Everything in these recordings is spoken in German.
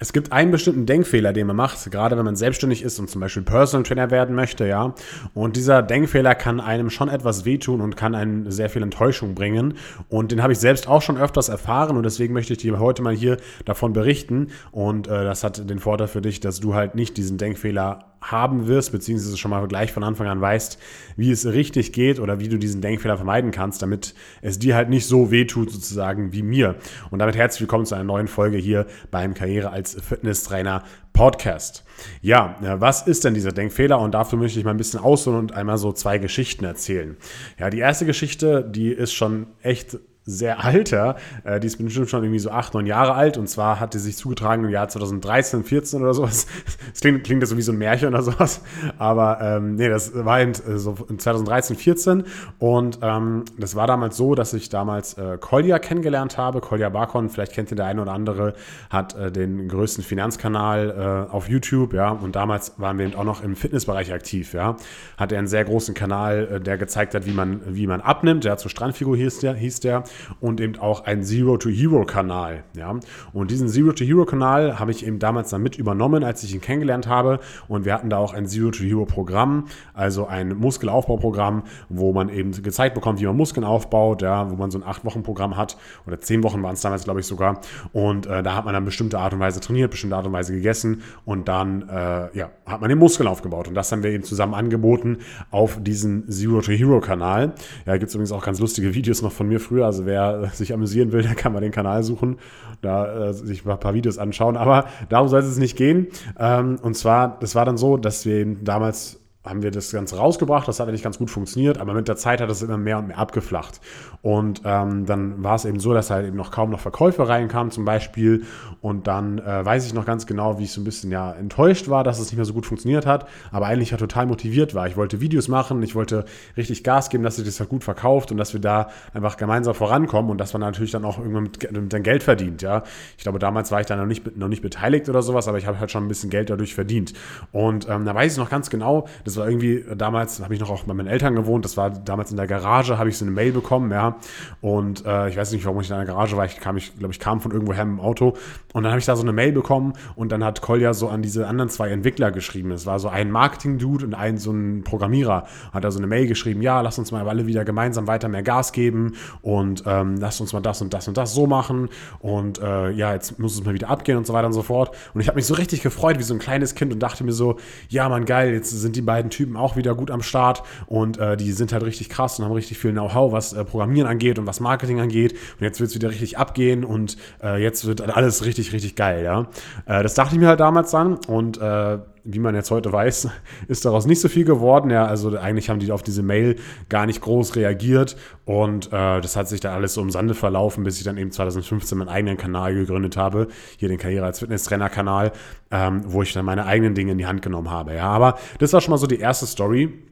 Es gibt einen bestimmten Denkfehler, den man macht, gerade wenn man selbstständig ist und zum Beispiel Personal Trainer werden möchte, ja. Und dieser Denkfehler kann einem schon etwas wehtun und kann einem sehr viel Enttäuschung bringen. Und den habe ich selbst auch schon öfters erfahren und deswegen möchte ich dir heute mal hier davon berichten. Und äh, das hat den Vorteil für dich, dass du halt nicht diesen Denkfehler haben wirst, beziehungsweise schon mal gleich von Anfang an weißt, wie es richtig geht oder wie du diesen Denkfehler vermeiden kannst, damit es dir halt nicht so wehtut sozusagen wie mir. Und damit herzlich willkommen zu einer neuen Folge hier beim Karriere als Fitnesstrainer Podcast. Ja, was ist denn dieser Denkfehler? Und dafür möchte ich mal ein bisschen ausholen und einmal so zwei Geschichten erzählen. Ja, die erste Geschichte, die ist schon echt sehr alter. Äh, die ist bestimmt schon irgendwie so acht, neun Jahre alt. Und zwar hat die sich zugetragen im Jahr 2013, 14 oder sowas. Das klingt, klingt so wie so ein Märchen oder sowas. Aber ähm, nee, das war in, äh, so in 2013, 14. Und ähm, das war damals so, dass ich damals äh, Kolja kennengelernt habe. Kolja Barkon, vielleicht kennt ihr der eine oder andere, hat äh, den größten Finanzkanal äh, auf YouTube. Ja, und damals waren wir eben auch noch im Fitnessbereich aktiv. Ja, hat er einen sehr großen Kanal, äh, der gezeigt hat, wie man, wie man abnimmt. Ja, zur Strandfigur hieß der. Hieß der und eben auch ein Zero-to-Hero-Kanal. Ja? Und diesen Zero-to-Hero-Kanal habe ich eben damals dann mit übernommen, als ich ihn kennengelernt habe. Und wir hatten da auch ein Zero-to-Hero-Programm, also ein Muskelaufbauprogramm, wo man eben gezeigt bekommt, wie man Muskeln aufbaut, ja? wo man so ein 8-Wochen-Programm hat. Oder 10 Wochen waren es damals, glaube ich, sogar. Und äh, da hat man dann bestimmte Art und Weise trainiert, bestimmte Art und Weise gegessen und dann äh, ja, hat man den Muskel aufgebaut. Und das haben wir eben zusammen angeboten auf diesen Zero-to-Hero-Kanal. Ja, gibt es übrigens auch ganz lustige Videos noch von mir früher. Also wer sich amüsieren will, der kann mal den Kanal suchen, da äh, sich mal ein paar Videos anschauen. Aber darum soll es nicht gehen. Ähm, und zwar, das war dann so, dass wir damals haben wir das Ganze rausgebracht. Das hat eigentlich ganz gut funktioniert, aber mit der Zeit hat es immer mehr und mehr abgeflacht. Und ähm, dann war es eben so, dass halt eben noch kaum noch Verkäufe reinkamen zum Beispiel. Und dann äh, weiß ich noch ganz genau, wie ich so ein bisschen ja enttäuscht war, dass es nicht mehr so gut funktioniert hat, aber eigentlich ja total motiviert war. Ich wollte Videos machen, ich wollte richtig Gas geben, dass sich das halt gut verkauft und dass wir da einfach gemeinsam vorankommen und dass man natürlich dann auch irgendwann mit, mit dann Geld verdient. Ja, ich glaube, damals war ich da noch nicht, noch nicht beteiligt oder sowas, aber ich habe halt schon ein bisschen Geld dadurch verdient. Und ähm, da weiß ich noch ganz genau, das war irgendwie damals, habe ich noch auch bei meinen Eltern gewohnt, das war damals in der Garage, habe ich so eine Mail bekommen, ja. Und äh, ich weiß nicht, warum ich in der Garage war, ich kam, ich glaube, ich kam von irgendwoher im Auto und dann habe ich da so eine Mail bekommen und dann hat Kolja so an diese anderen zwei Entwickler geschrieben. Es war so ein Marketing-Dude und ein so ein Programmierer. Hat da so eine Mail geschrieben, ja, lass uns mal alle wieder gemeinsam weiter mehr Gas geben und ähm, lass uns mal das und das und das so machen und äh, ja, jetzt muss es mal wieder abgehen und so weiter und so fort. Und ich habe mich so richtig gefreut wie so ein kleines Kind und dachte mir so, ja, man geil, jetzt sind die beiden Typen auch wieder gut am Start und äh, die sind halt richtig krass und haben richtig viel Know-how, was äh, Programmieren angeht und was Marketing angeht. Und jetzt wird es wieder richtig abgehen und äh, jetzt wird alles richtig, richtig geil, ja. Äh, das dachte ich mir halt damals dann und äh, wie man jetzt heute weiß, ist daraus nicht so viel geworden. Ja, also eigentlich haben die auf diese Mail gar nicht groß reagiert und äh, das hat sich dann alles so im Sande verlaufen, bis ich dann eben 2015 meinen eigenen Kanal gegründet habe, hier den Karriere als Fitnesstrainer-Kanal, ähm, wo ich dann meine eigenen Dinge in die Hand genommen habe. Ja, aber das war schon mal so die erste Story.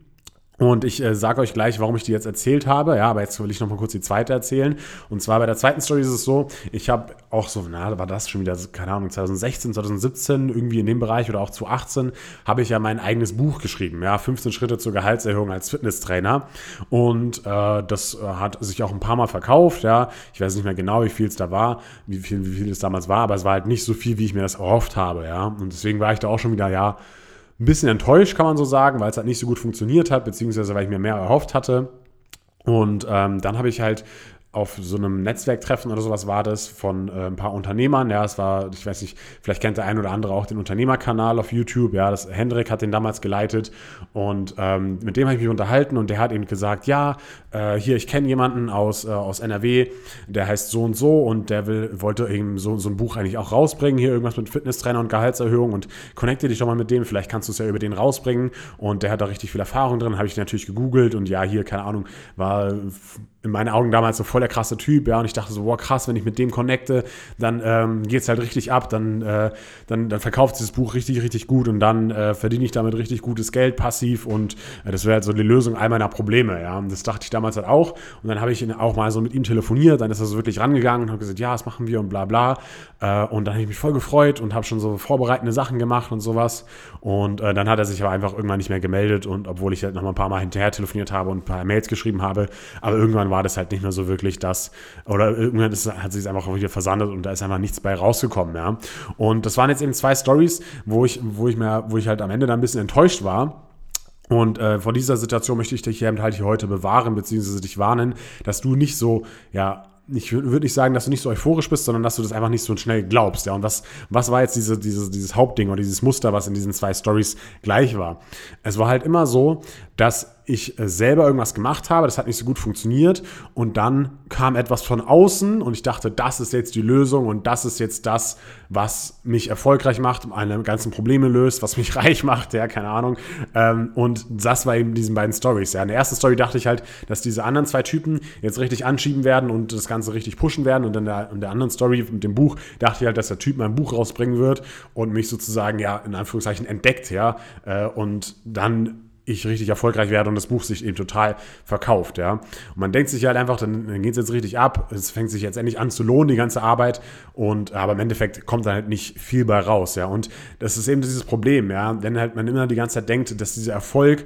Und ich äh, sage euch gleich, warum ich die jetzt erzählt habe. Ja, aber jetzt will ich noch mal kurz die zweite erzählen. Und zwar bei der zweiten Story ist es so, ich habe auch so, na, war das schon wieder, keine Ahnung, 2016, 2017, irgendwie in dem Bereich oder auch 2018, habe ich ja mein eigenes Buch geschrieben. Ja, 15 Schritte zur Gehaltserhöhung als Fitnesstrainer. Und äh, das hat sich auch ein paar Mal verkauft. Ja, ich weiß nicht mehr genau, wie viel es da war, wie viel, wie viel es damals war, aber es war halt nicht so viel, wie ich mir das erhofft habe. Ja, und deswegen war ich da auch schon wieder, ja, ein bisschen enttäuscht, kann man so sagen, weil es halt nicht so gut funktioniert hat, beziehungsweise weil ich mir mehr erhofft hatte. Und ähm, dann habe ich halt auf so einem Netzwerktreffen oder sowas war das von äh, ein paar Unternehmern. Ja, es war, ich weiß nicht, vielleicht kennt der ein oder andere auch den Unternehmerkanal auf YouTube. Ja, das Hendrik hat den damals geleitet und ähm, mit dem habe ich mich unterhalten und der hat eben gesagt, ja, äh, hier, ich kenne jemanden aus, äh, aus NRW, der heißt so und so und der will, wollte eben so, so ein Buch eigentlich auch rausbringen, hier irgendwas mit Fitnesstrainer und Gehaltserhöhung und connecte dich doch mal mit dem, vielleicht kannst du es ja über den rausbringen und der hat da richtig viel Erfahrung drin, habe ich natürlich gegoogelt und ja, hier, keine Ahnung, war in meinen Augen damals so voll der krasse Typ, ja, und ich dachte so, wow, krass, wenn ich mit dem connecte, dann ähm, geht es halt richtig ab, dann, äh, dann, dann verkauft dieses Buch richtig, richtig gut und dann äh, verdiene ich damit richtig gutes Geld passiv und äh, das wäre halt so die Lösung all meiner Probleme, ja, und das dachte ich damals halt auch und dann habe ich auch mal so mit ihm telefoniert, dann ist er so wirklich rangegangen und habe gesagt, ja, das machen wir und bla bla äh, und dann habe ich mich voll gefreut und habe schon so vorbereitende Sachen gemacht und sowas und äh, dann hat er sich aber einfach irgendwann nicht mehr gemeldet und obwohl ich halt noch mal ein paar Mal hinterher telefoniert habe und ein paar Mails geschrieben habe, aber irgendwann war war das halt nicht mehr so wirklich das, oder irgendwann ist, hat sich einfach wieder versandet und da ist einfach nichts bei rausgekommen, ja. Und das waren jetzt eben zwei Stories, wo ich, wo ich mir, wo ich halt am Ende dann ein bisschen enttäuscht war. Und äh, vor dieser Situation möchte ich dich hier halt hier heute bewahren, beziehungsweise dich warnen, dass du nicht so, ja, ich würde nicht sagen, dass du nicht so euphorisch bist, sondern dass du das einfach nicht so schnell glaubst. Ja, und was, was war jetzt diese, diese, dieses Hauptding oder dieses Muster, was in diesen zwei Stories gleich war? Es war halt immer so, dass ich äh, selber irgendwas gemacht habe, das hat nicht so gut funktioniert und dann kam etwas von außen und ich dachte, das ist jetzt die Lösung und das ist jetzt das, was mich erfolgreich macht, meine ganzen Probleme löst, was mich reich macht, ja, keine Ahnung. Ähm, und das war eben diesen beiden Stories. Ja. In der ersten Story dachte ich halt, dass diese anderen zwei Typen jetzt richtig anschieben werden und das Ganze richtig pushen werden und in der, in der anderen Story mit dem Buch dachte ich halt, dass der Typ mein Buch rausbringen wird und mich sozusagen, ja, in Anführungszeichen entdeckt, ja, äh, und dann ich richtig erfolgreich werde und das Buch sich eben total verkauft, ja. Und man denkt sich halt einfach, dann, dann geht es jetzt richtig ab, es fängt sich jetzt endlich an zu lohnen, die ganze Arbeit und aber im Endeffekt kommt da halt nicht viel bei raus, ja. Und das ist eben dieses Problem, ja, wenn halt man immer die ganze Zeit denkt, dass dieser Erfolg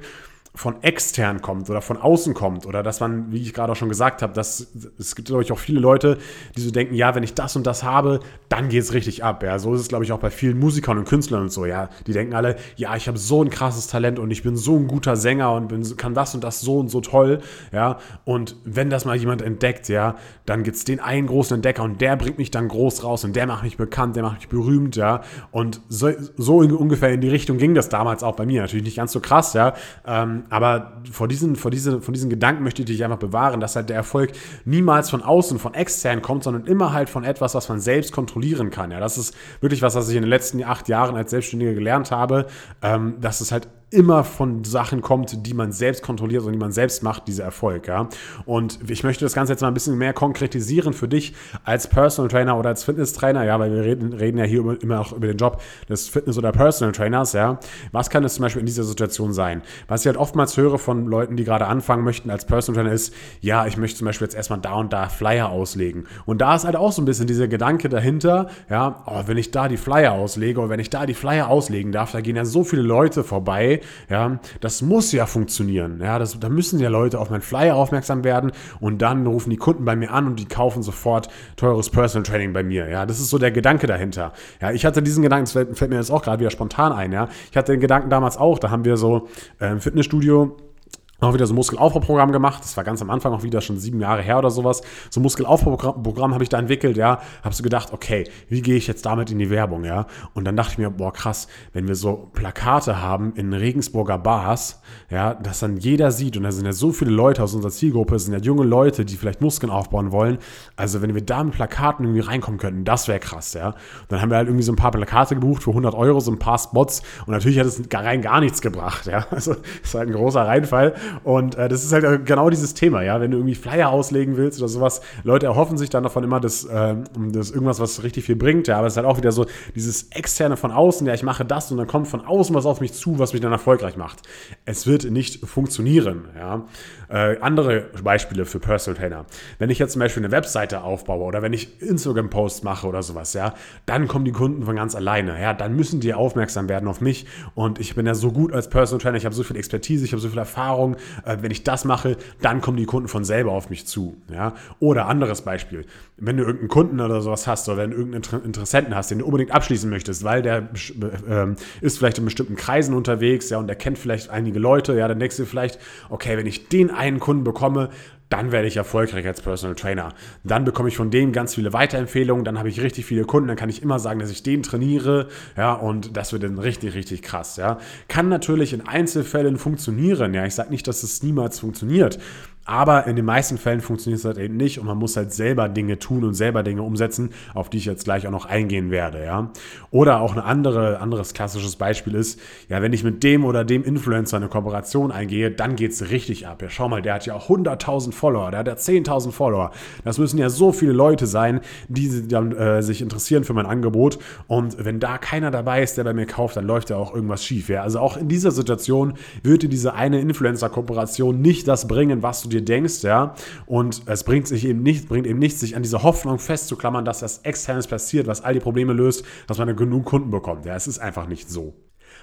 von extern kommt oder von außen kommt oder dass man, wie ich gerade auch schon gesagt habe, dass es gibt, glaube ich, auch viele Leute, die so denken, ja, wenn ich das und das habe, dann geht es richtig ab. Ja, so ist es, glaube ich, auch bei vielen Musikern und Künstlern und so. Ja, die denken alle, ja, ich habe so ein krasses Talent und ich bin so ein guter Sänger und bin, kann das und das so und so toll. Ja, und wenn das mal jemand entdeckt, ja, dann gibt es den einen großen Entdecker und der bringt mich dann groß raus und der macht mich bekannt, der macht mich berühmt. Ja, und so, so ungefähr in die Richtung ging das damals auch bei mir. Natürlich nicht ganz so krass, ja. Ähm, aber vor diesen, vor, diese, von diesen Gedanken möchte ich dich einfach bewahren, dass halt der Erfolg niemals von außen, von extern kommt, sondern immer halt von etwas, was man selbst kontrollieren kann. Ja, das ist wirklich was, was ich in den letzten acht Jahren als Selbstständiger gelernt habe, ähm, dass es halt immer von Sachen kommt, die man selbst kontrolliert und die man selbst macht, dieser Erfolg. Ja? Und ich möchte das Ganze jetzt mal ein bisschen mehr konkretisieren für dich als Personal Trainer oder als Fitness Trainer, ja, weil wir reden, reden ja hier immer auch über den Job des Fitness- oder Personal Trainers, ja. Was kann es zum Beispiel in dieser Situation sein? Was ich halt oftmals höre von Leuten, die gerade anfangen möchten als Personal Trainer ist, ja, ich möchte zum Beispiel jetzt erstmal da und da Flyer auslegen. Und da ist halt auch so ein bisschen dieser Gedanke dahinter, ja, oh, wenn ich da die Flyer auslege oder wenn ich da die Flyer auslegen darf, da gehen ja so viele Leute vorbei, ja, das muss ja funktionieren, ja, das, da müssen ja Leute auf meinen Flyer aufmerksam werden und dann rufen die Kunden bei mir an und die kaufen sofort teures Personal Training bei mir, ja, das ist so der Gedanke dahinter, ja, ich hatte diesen Gedanken, das fällt, mir jetzt auch gerade wieder spontan ein, ja, ich hatte den Gedanken damals auch, da haben wir so äh, Fitnessstudio auch wieder so Muskelaufbauprogramm gemacht. Das war ganz am Anfang auch wieder schon sieben Jahre her oder sowas. So Muskelaufbauprogramm habe ich da entwickelt, ja. Habe so gedacht, okay, wie gehe ich jetzt damit in die Werbung, ja? Und dann dachte ich mir, boah, krass, wenn wir so Plakate haben in Regensburger Bars, ja, dass dann jeder sieht und da sind ja so viele Leute aus unserer Zielgruppe, sind ja junge Leute, die vielleicht Muskeln aufbauen wollen. Also wenn wir da mit Plakaten irgendwie reinkommen könnten, das wäre krass, ja. Und dann haben wir halt irgendwie so ein paar Plakate gebucht für 100 Euro, so ein paar Spots und natürlich hat es rein gar nichts gebracht, ja. Also das ist halt ein großer Reinfall. Und äh, das ist halt genau dieses Thema, ja, wenn du irgendwie Flyer auslegen willst oder sowas, Leute erhoffen sich dann davon immer, dass, äh, dass irgendwas, was richtig viel bringt, ja, aber es ist halt auch wieder so dieses externe von außen, ja, ich mache das und dann kommt von außen was auf mich zu, was mich dann erfolgreich macht. Es wird nicht funktionieren, ja. Äh, andere Beispiele für Personal Trainer. Wenn ich jetzt zum Beispiel eine Webseite aufbaue oder wenn ich Instagram-Posts mache oder sowas, ja, dann kommen die Kunden von ganz alleine, ja, dann müssen die aufmerksam werden auf mich und ich bin ja so gut als Personal Trainer, ich habe so viel Expertise, ich habe so viel Erfahrung, äh, wenn ich das mache, dann kommen die Kunden von selber auf mich zu. Ja? Oder anderes Beispiel, wenn du irgendeinen Kunden oder sowas hast oder wenn du irgendeinen Interessenten hast, den du unbedingt abschließen möchtest, weil der äh, ist vielleicht in bestimmten Kreisen unterwegs, ja, und der kennt vielleicht einige Leute, ja, dann denkst du vielleicht, okay, wenn ich den einen Kunden bekomme, dann werde ich erfolgreich als Personal Trainer. Dann bekomme ich von dem ganz viele Weiterempfehlungen, dann habe ich richtig viele Kunden, dann kann ich immer sagen, dass ich den trainiere, ja, und das wird dann richtig, richtig krass, ja. Kann natürlich in Einzelfällen funktionieren, ja. Ich sage nicht, dass es niemals funktioniert, aber in den meisten Fällen funktioniert es halt eben nicht und man muss halt selber Dinge tun und selber Dinge umsetzen, auf die ich jetzt gleich auch noch eingehen werde, ja. Oder auch ein andere, anderes klassisches Beispiel ist, ja, wenn ich mit dem oder dem Influencer eine Kooperation eingehe, dann geht es richtig ab. Ja, schau mal, der hat ja 100.000 Follower, der hat ja 10.000 Follower. Das müssen ja so viele Leute sein, die dann äh, sich interessieren für mein Angebot und wenn da keiner dabei ist, der bei mir kauft, dann läuft ja auch irgendwas schief, ja. Also auch in dieser Situation dir diese eine Influencer-Kooperation nicht das bringen, was du dir denkst, ja. Und es bringt sich eben nicht, bringt eben nichts, sich an dieser Hoffnung festzuklammern, dass das Externes passiert, was all die Probleme löst, dass man genug Kunden bekommt. Ja, es ist einfach nicht so.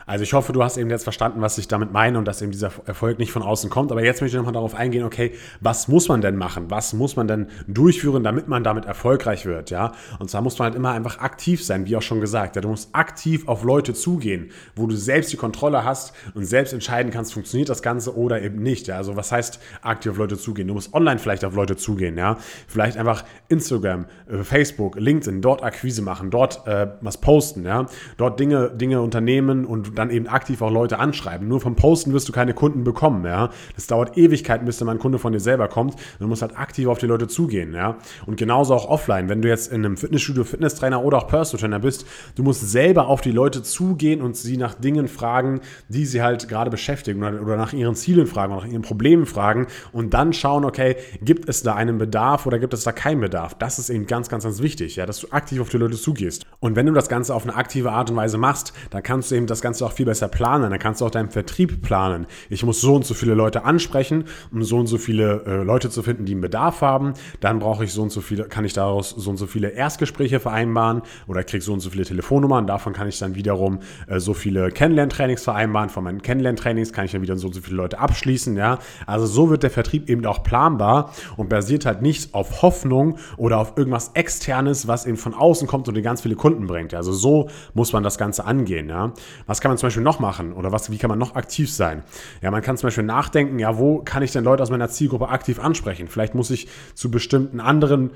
Also ich hoffe, du hast eben jetzt verstanden, was ich damit meine und dass eben dieser Erfolg nicht von außen kommt. Aber jetzt möchte ich nochmal darauf eingehen, okay, was muss man denn machen? Was muss man denn durchführen, damit man damit erfolgreich wird? Ja, und zwar muss man halt immer einfach aktiv sein, wie auch schon gesagt. Ja, du musst aktiv auf Leute zugehen, wo du selbst die Kontrolle hast und selbst entscheiden kannst, funktioniert das Ganze oder eben nicht. Ja, also was heißt aktiv auf Leute zugehen? Du musst online vielleicht auf Leute zugehen. Ja, vielleicht einfach Instagram, äh, Facebook, LinkedIn, dort Akquise machen, dort äh, was posten. Ja, dort Dinge, Dinge unternehmen und dann eben aktiv auch Leute anschreiben. Nur vom Posten wirst du keine Kunden bekommen, ja. Das dauert Ewigkeiten, bis dann ein Kunde von dir selber kommt. Du musst halt aktiv auf die Leute zugehen, ja. Und genauso auch offline, wenn du jetzt in einem Fitnessstudio Fitnesstrainer oder auch Personal Trainer bist, du musst selber auf die Leute zugehen und sie nach Dingen fragen, die sie halt gerade beschäftigen oder, nach ihren Zielen fragen oder nach ihren Problemen fragen und dann schauen, okay, gibt es da einen Bedarf oder gibt es da keinen Bedarf? Das ist eben ganz, ganz, ganz wichtig, ja, dass du aktiv auf die Leute zugehst. Und wenn du das Ganze auf eine aktive Art und Weise machst, dann kannst du eben das Ganze auch viel besser planen. Dann kannst du auch deinen Vertrieb planen. Ich muss so und so viele Leute ansprechen, um so und so viele äh, Leute zu finden, die einen Bedarf haben. Dann brauche ich so und so viele, kann ich daraus so und so viele Erstgespräche vereinbaren oder kriege so und so viele Telefonnummern. Davon kann ich dann wiederum äh, so viele Kennenlerntrainings vereinbaren. Von meinen Kennenlerntrainings kann ich dann wieder so und so viele Leute abschließen. Ja, also so wird der Vertrieb eben auch planbar und basiert halt nicht auf Hoffnung oder auf irgendwas externes, was eben von außen kommt und dir ganz viele Kunden bringt. Also so muss man das Ganze angehen. Ja, was kann man zum Beispiel noch machen oder was, wie kann man noch aktiv sein? Ja, man kann zum Beispiel nachdenken, ja, wo kann ich denn Leute aus meiner Zielgruppe aktiv ansprechen? Vielleicht muss ich zu bestimmten anderen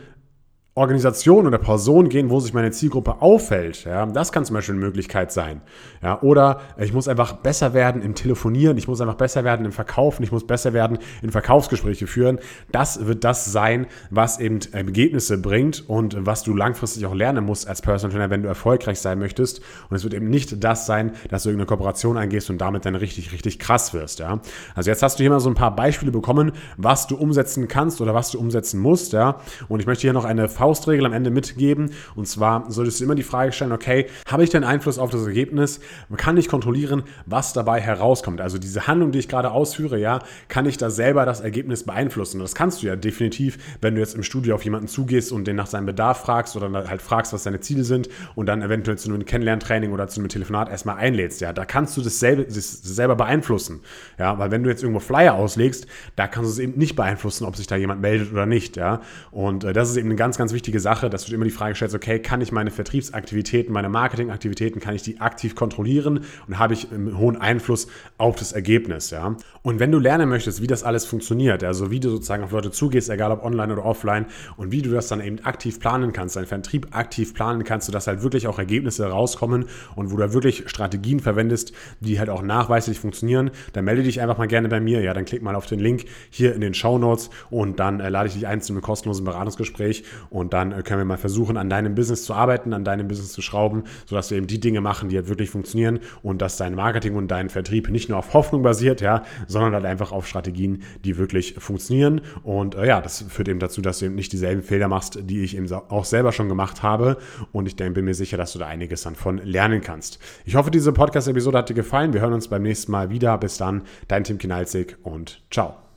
Organisation oder Person gehen, wo sich meine Zielgruppe auffällt. Ja, das kann zum Beispiel eine Möglichkeit sein. Ja, oder ich muss einfach besser werden im Telefonieren, ich muss einfach besser werden im Verkaufen, ich muss besser werden in Verkaufsgespräche führen. Das wird das sein, was eben Ergebnisse bringt und was du langfristig auch lernen musst als Personal Trainer, wenn du erfolgreich sein möchtest. Und es wird eben nicht das sein, dass du irgendeine Kooperation eingehst und damit dann richtig, richtig krass wirst. Ja, also jetzt hast du hier mal so ein paar Beispiele bekommen, was du umsetzen kannst oder was du umsetzen musst. Ja, und ich möchte hier noch eine Faustregel am Ende mitgeben. Und zwar solltest du immer die Frage stellen, okay, habe ich denn Einfluss auf das Ergebnis? Kann ich kontrollieren, was dabei herauskommt? Also diese Handlung, die ich gerade ausführe, ja, kann ich da selber das Ergebnis beeinflussen? Und das kannst du ja definitiv, wenn du jetzt im Studio auf jemanden zugehst und den nach seinem Bedarf fragst oder halt fragst, was seine Ziele sind und dann eventuell zu einem Kennenlerntraining oder zu einem Telefonat erstmal einlädst. Ja, da kannst du das selber, beeinflussen. Ja, weil wenn du jetzt irgendwo Flyer auslegst, da kannst du es eben nicht beeinflussen, ob sich da jemand meldet oder nicht. Ja, und äh, das ist eben eine ganz, ganz wichtige Sache, dass du immer die Frage stellst, okay, kann ich meine Vertriebsaktivitäten, meine Marketingaktivitäten, kann ich die aktiv kontrollieren und habe ich einen hohen Einfluss auf das Ergebnis, ja. Und wenn du lernen möchtest, wie das alles funktioniert, also wie du sozusagen auf Leute zugehst, egal ob online oder offline und wie du das dann eben aktiv planen kannst, deinen Vertrieb aktiv planen kannst, sodass halt wirklich auch Ergebnisse rauskommen und wo du wirklich Strategien verwendest, die halt auch nachweislich funktionieren, dann melde dich einfach mal gerne bei mir, ja, dann klick mal auf den Link hier in den Show Notes und dann äh, lade ich dich ein zu einem kostenlosen Beratungsgespräch und dann äh, können wir mal versuchen, an deinem Business zu arbeiten, an deinem Business zu schrauben, sodass du eben die Dinge machen, die halt wirklich funktionieren und dass dein Marketing und dein Vertrieb nicht nur auf Hoffnung basiert, ja, sondern halt einfach auf Strategien, die wirklich funktionieren. Und äh, ja, das führt eben dazu, dass du eben nicht dieselben Fehler machst, die ich eben auch selber schon gemacht habe. Und ich denke, bin mir sicher, dass du da einiges dann von lernen kannst. Ich hoffe, diese Podcast-Episode hat dir gefallen. Wir hören uns beim nächsten Mal wieder. Bis dann, dein Tim Kinalzig und ciao.